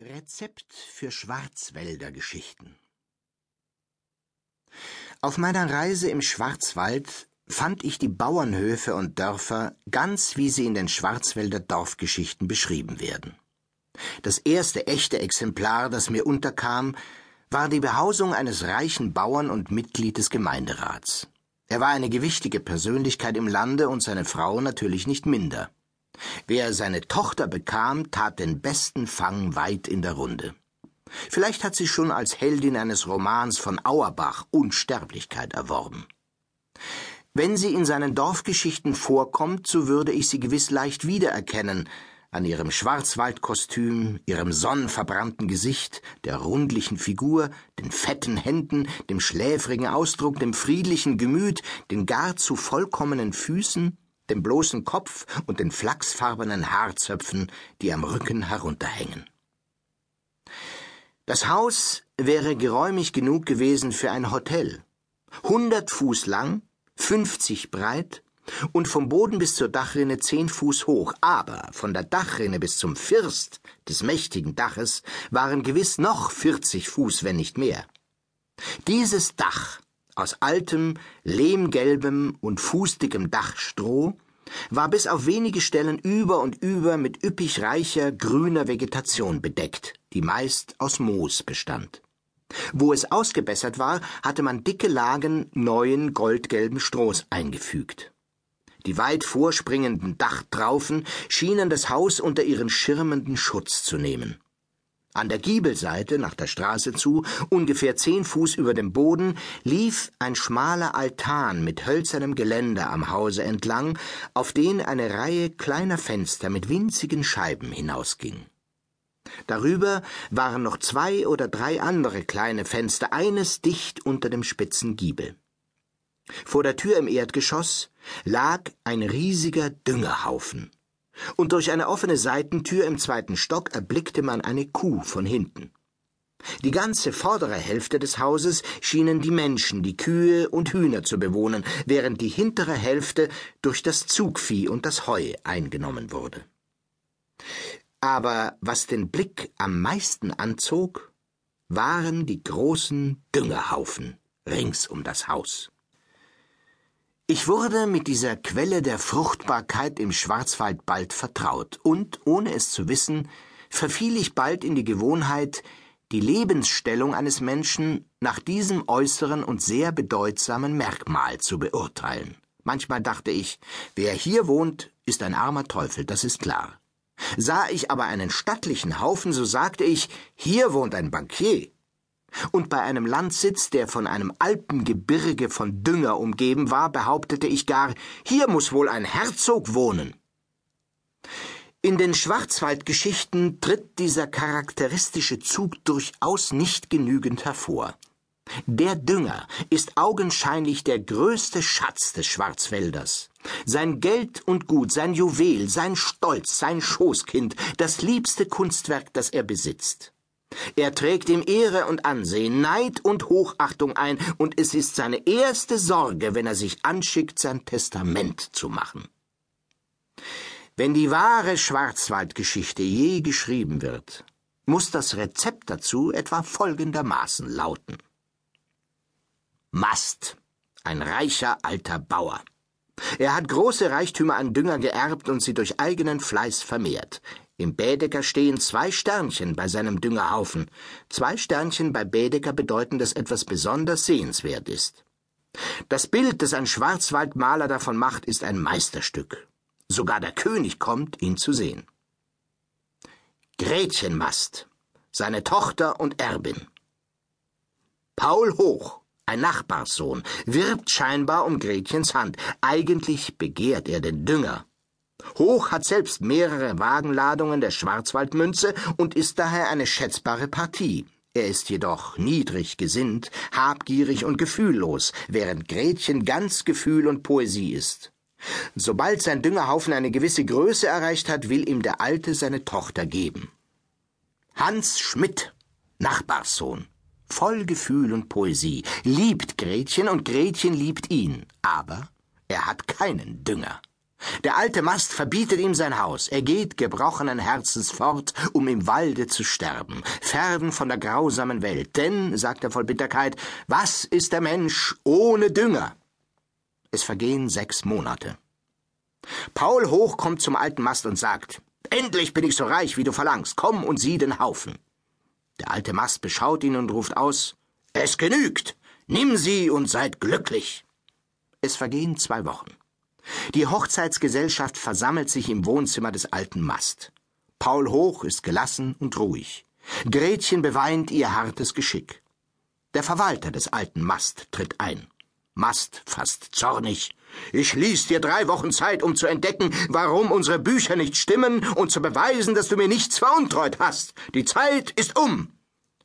Rezept für Schwarzwälder Geschichten Auf meiner Reise im Schwarzwald fand ich die Bauernhöfe und Dörfer ganz wie sie in den Schwarzwälder Dorfgeschichten beschrieben werden. Das erste echte Exemplar, das mir unterkam, war die Behausung eines reichen Bauern und Mitglied des Gemeinderats. Er war eine gewichtige Persönlichkeit im Lande und seine Frau natürlich nicht minder. Wer seine Tochter bekam, tat den besten Fang weit in der Runde. Vielleicht hat sie schon als Heldin eines Romans von Auerbach Unsterblichkeit erworben. Wenn sie in seinen Dorfgeschichten vorkommt, so würde ich sie gewiss leicht wiedererkennen, an ihrem Schwarzwaldkostüm, ihrem sonnenverbrannten Gesicht, der rundlichen Figur, den fetten Händen, dem schläfrigen Ausdruck, dem friedlichen Gemüt, den gar zu vollkommenen Füßen, dem bloßen Kopf und den flachsfarbenen Haarzöpfen, die am Rücken herunterhängen. Das Haus wäre geräumig genug gewesen für ein Hotel. Hundert Fuß lang, fünfzig breit und vom Boden bis zur Dachrinne zehn Fuß hoch, aber von der Dachrinne bis zum First des mächtigen Daches waren gewiss noch vierzig Fuß, wenn nicht mehr. Dieses Dach aus altem, lehmgelbem und fußdickem Dachstroh war bis auf wenige Stellen über und über mit üppig reicher grüner Vegetation bedeckt, die meist aus Moos bestand. Wo es ausgebessert war, hatte man dicke Lagen neuen goldgelben Strohs eingefügt. Die weit vorspringenden Dachtraufen schienen das Haus unter ihren schirmenden Schutz zu nehmen. An der Giebelseite, nach der Straße zu, ungefähr zehn Fuß über dem Boden, lief ein schmaler Altan mit hölzernem Geländer am Hause entlang, auf den eine Reihe kleiner Fenster mit winzigen Scheiben hinausging. Darüber waren noch zwei oder drei andere kleine Fenster, eines dicht unter dem spitzen Giebel. Vor der Tür im Erdgeschoss lag ein riesiger Düngerhaufen und durch eine offene Seitentür im zweiten Stock erblickte man eine Kuh von hinten. Die ganze vordere Hälfte des Hauses schienen die Menschen, die Kühe und Hühner zu bewohnen, während die hintere Hälfte durch das Zugvieh und das Heu eingenommen wurde. Aber was den Blick am meisten anzog, waren die großen Düngerhaufen rings um das Haus. Ich wurde mit dieser Quelle der Fruchtbarkeit im Schwarzwald bald vertraut, und, ohne es zu wissen, verfiel ich bald in die Gewohnheit, die Lebensstellung eines Menschen nach diesem äußeren und sehr bedeutsamen Merkmal zu beurteilen. Manchmal dachte ich, wer hier wohnt, ist ein armer Teufel, das ist klar. Sah ich aber einen stattlichen Haufen, so sagte ich, hier wohnt ein Bankier und bei einem Landsitz, der von einem Alpengebirge von Dünger umgeben war, behauptete ich gar, hier muss wohl ein Herzog wohnen. In den Schwarzwaldgeschichten tritt dieser charakteristische Zug durchaus nicht genügend hervor. Der Dünger ist augenscheinlich der größte Schatz des Schwarzwälders. Sein Geld und Gut, sein Juwel, sein Stolz, sein Schoßkind, das liebste Kunstwerk, das er besitzt. Er trägt ihm Ehre und Ansehen, Neid und Hochachtung ein, und es ist seine erste Sorge, wenn er sich anschickt, sein Testament zu machen. Wenn die wahre Schwarzwaldgeschichte je geschrieben wird, muss das Rezept dazu etwa folgendermaßen lauten. Mast, ein reicher alter Bauer. Er hat große Reichtümer an Dünger geerbt und sie durch eigenen Fleiß vermehrt. Im Bädeker stehen zwei Sternchen bei seinem Düngerhaufen. Zwei Sternchen bei Bädeker bedeuten, dass etwas besonders sehenswert ist. Das Bild, das ein Schwarzwaldmaler davon macht, ist ein Meisterstück. Sogar der König kommt, ihn zu sehen. Gretchenmast, seine Tochter und Erbin. Paul Hoch, ein Nachbarssohn, wirbt scheinbar um Gretchens Hand. Eigentlich begehrt er den Dünger. Hoch hat selbst mehrere Wagenladungen der Schwarzwaldmünze und ist daher eine schätzbare Partie. Er ist jedoch niedrig gesinnt, habgierig und gefühllos, während Gretchen ganz Gefühl und Poesie ist. Sobald sein Düngerhaufen eine gewisse Größe erreicht hat, will ihm der Alte seine Tochter geben. Hans Schmidt, Nachbarssohn, voll Gefühl und Poesie, liebt Gretchen und Gretchen liebt ihn, aber er hat keinen Dünger. Der alte Mast verbietet ihm sein Haus. Er geht gebrochenen Herzens fort, um im Walde zu sterben, fern von der grausamen Welt. Denn, sagt er voll Bitterkeit, was ist der Mensch ohne Dünger? Es vergehen sechs Monate. Paul Hoch kommt zum alten Mast und sagt, Endlich bin ich so reich, wie du verlangst. Komm und sieh den Haufen. Der alte Mast beschaut ihn und ruft aus, Es genügt. Nimm sie und seid glücklich. Es vergehen zwei Wochen. Die Hochzeitsgesellschaft versammelt sich im Wohnzimmer des alten Mast. Paul Hoch ist gelassen und ruhig. Gretchen beweint ihr hartes Geschick. Der Verwalter des alten Mast tritt ein. Mast fast zornig. Ich ließ dir drei Wochen Zeit, um zu entdecken, warum unsere Bücher nicht stimmen und zu beweisen, dass du mir nichts veruntreut hast. Die Zeit ist um.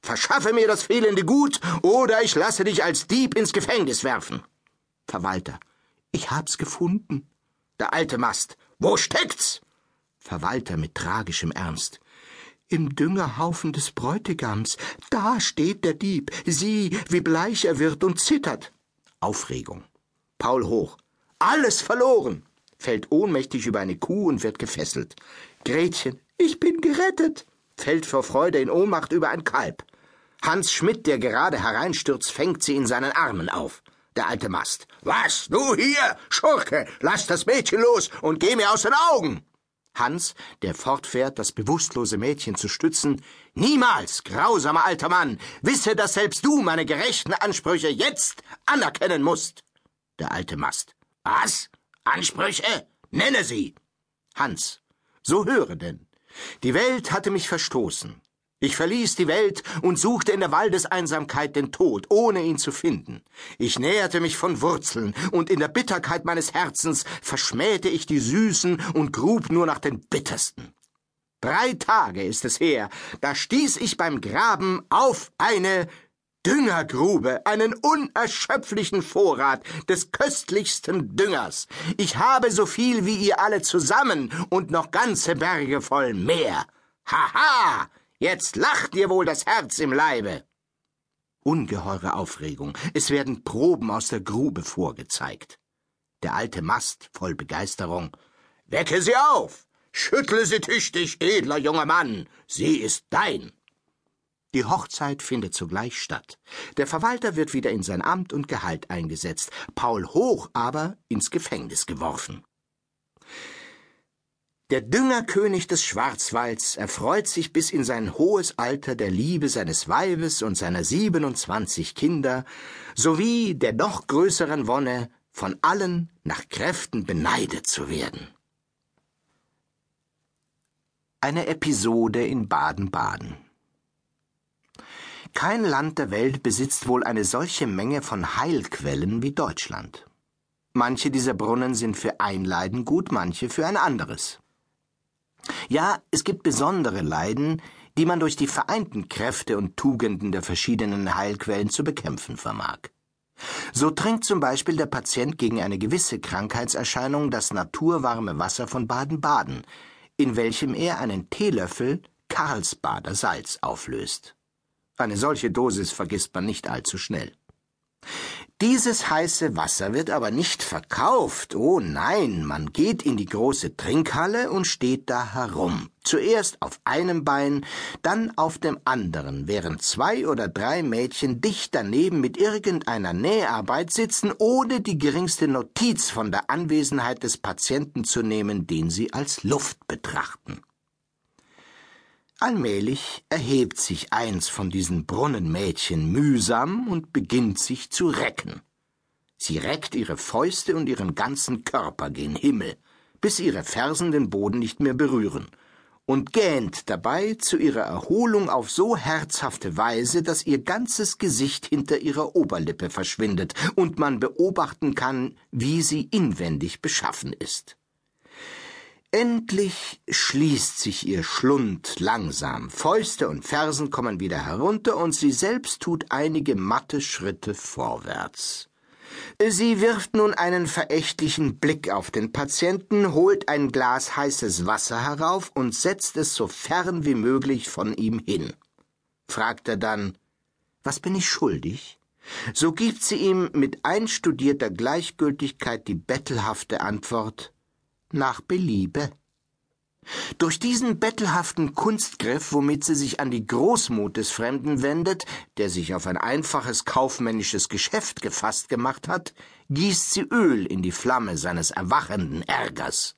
Verschaffe mir das fehlende Gut, oder ich lasse dich als Dieb ins Gefängnis werfen. Verwalter. Ich hab's gefunden. Der alte Mast. Wo steckt's? Verwalter mit tragischem Ernst. Im Düngerhaufen des Bräutigams. Da steht der Dieb. Sieh, wie bleich er wird und zittert. Aufregung. Paul hoch. Alles verloren. Fällt ohnmächtig über eine Kuh und wird gefesselt. Gretchen. Ich bin gerettet. Fällt vor Freude in Ohnmacht über ein Kalb. Hans Schmidt, der gerade hereinstürzt, fängt sie in seinen Armen auf der alte Mast. Was, du hier, Schurke, lass das Mädchen los und geh mir aus den Augen! Hans, der fortfährt, das bewusstlose Mädchen zu stützen. Niemals, grausamer alter Mann, wisse, dass selbst du meine gerechten Ansprüche jetzt anerkennen musst. Der alte Mast. Was? Ansprüche? Nenne sie. Hans. So höre denn. Die Welt hatte mich verstoßen. Ich verließ die Welt und suchte in der Waldeseinsamkeit den Tod, ohne ihn zu finden. Ich näherte mich von Wurzeln, und in der Bitterkeit meines Herzens verschmähte ich die Süßen und grub nur nach den bittersten. Drei Tage ist es her, da stieß ich beim Graben auf eine Düngergrube, einen unerschöpflichen Vorrat des köstlichsten Düngers. Ich habe so viel wie ihr alle zusammen und noch ganze Berge voll mehr. Haha! Jetzt lacht dir wohl das Herz im Leibe. Ungeheure Aufregung. Es werden Proben aus der Grube vorgezeigt. Der alte Mast, voll Begeisterung. Wecke sie auf! Schüttle sie tüchtig, edler junger Mann! Sie ist dein! Die Hochzeit findet sogleich statt. Der Verwalter wird wieder in sein Amt und Gehalt eingesetzt, Paul Hoch aber ins Gefängnis geworfen. Der Düngerkönig des Schwarzwalds erfreut sich bis in sein hohes Alter der Liebe seines Weibes und seiner siebenundzwanzig Kinder, sowie der noch größeren Wonne, von allen nach Kräften beneidet zu werden. Eine Episode in Baden-Baden. Kein Land der Welt besitzt wohl eine solche Menge von Heilquellen wie Deutschland. Manche dieser Brunnen sind für ein Leiden gut, manche für ein anderes. Ja, es gibt besondere Leiden, die man durch die vereinten Kräfte und Tugenden der verschiedenen Heilquellen zu bekämpfen vermag. So trinkt zum Beispiel der Patient gegen eine gewisse Krankheitserscheinung das naturwarme Wasser von Baden-Baden, in welchem er einen Teelöffel Karlsbader Salz auflöst. Eine solche Dosis vergisst man nicht allzu schnell. Dieses heiße Wasser wird aber nicht verkauft. Oh nein, man geht in die große Trinkhalle und steht da herum. Zuerst auf einem Bein, dann auf dem anderen, während zwei oder drei Mädchen dicht daneben mit irgendeiner Näharbeit sitzen, ohne die geringste Notiz von der Anwesenheit des Patienten zu nehmen, den sie als Luft betrachten. Allmählich erhebt sich eins von diesen Brunnenmädchen mühsam und beginnt sich zu recken. Sie reckt ihre Fäuste und ihren ganzen Körper gen Himmel, bis ihre Fersen den Boden nicht mehr berühren, und gähnt dabei zu ihrer Erholung auf so herzhafte Weise, dass ihr ganzes Gesicht hinter ihrer Oberlippe verschwindet und man beobachten kann, wie sie inwendig beschaffen ist. Endlich schließt sich ihr Schlund langsam, Fäuste und Fersen kommen wieder herunter, und sie selbst tut einige matte Schritte vorwärts. Sie wirft nun einen verächtlichen Blick auf den Patienten, holt ein Glas heißes Wasser herauf und setzt es so fern wie möglich von ihm hin. Fragt er dann Was bin ich schuldig? So gibt sie ihm mit einstudierter Gleichgültigkeit die bettelhafte Antwort nach Beliebe. Durch diesen bettelhaften Kunstgriff, womit sie sich an die Großmut des Fremden wendet, der sich auf ein einfaches kaufmännisches Geschäft gefasst gemacht hat, gießt sie Öl in die Flamme seines erwachenden Ärgers.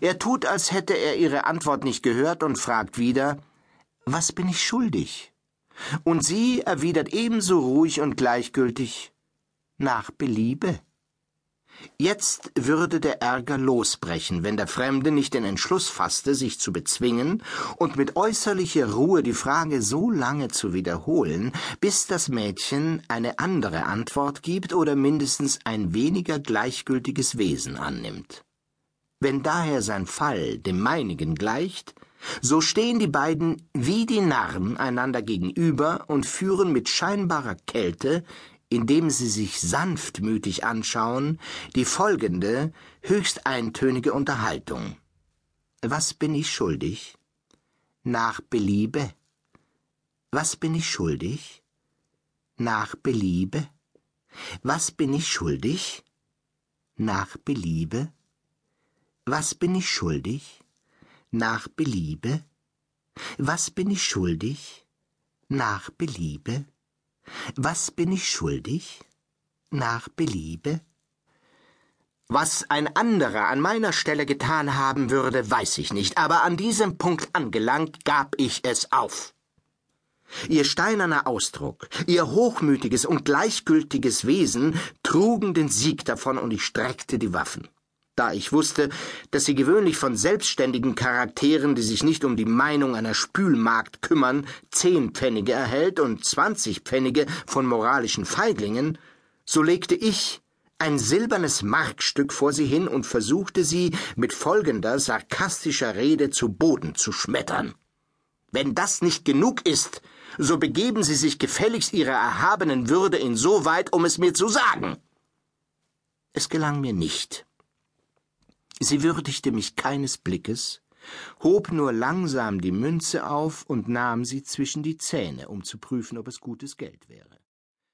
Er tut, als hätte er ihre Antwort nicht gehört und fragt wieder Was bin ich schuldig? Und sie erwidert ebenso ruhig und gleichgültig Nach Beliebe. Jetzt würde der Ärger losbrechen, wenn der Fremde nicht den Entschluss fasste, sich zu bezwingen und mit äußerlicher Ruhe die Frage so lange zu wiederholen, bis das Mädchen eine andere Antwort gibt oder mindestens ein weniger gleichgültiges Wesen annimmt. Wenn daher sein Fall dem meinigen gleicht, so stehen die beiden wie die Narren einander gegenüber und führen mit scheinbarer Kälte indem sie sich sanftmütig anschauen, die folgende höchst eintönige Unterhaltung. Was bin ich schuldig? Nach Beliebe. Was bin ich schuldig? Nach Beliebe. Was bin ich schuldig? Nach Beliebe. Was bin ich schuldig? Nach Beliebe. Was bin ich schuldig? Nach Beliebe. Was bin ich schuldig? Nach Beliebe? Was ein anderer an meiner Stelle getan haben würde, weiß ich nicht, aber an diesem Punkt angelangt, gab ich es auf. Ihr steinerner Ausdruck, ihr hochmütiges und gleichgültiges Wesen trugen den Sieg davon, und ich streckte die Waffen da ich wusste, dass sie gewöhnlich von selbstständigen Charakteren, die sich nicht um die Meinung einer Spülmagd kümmern, zehn Pfennige erhält und zwanzig Pfennige von moralischen Feiglingen, so legte ich ein silbernes Markstück vor sie hin und versuchte sie mit folgender sarkastischer Rede zu Boden zu schmettern. Wenn das nicht genug ist, so begeben Sie sich gefälligst Ihrer erhabenen Würde insoweit, um es mir zu sagen. Es gelang mir nicht Sie würdigte mich keines Blickes, hob nur langsam die Münze auf und nahm sie zwischen die Zähne, um zu prüfen, ob es gutes Geld wäre.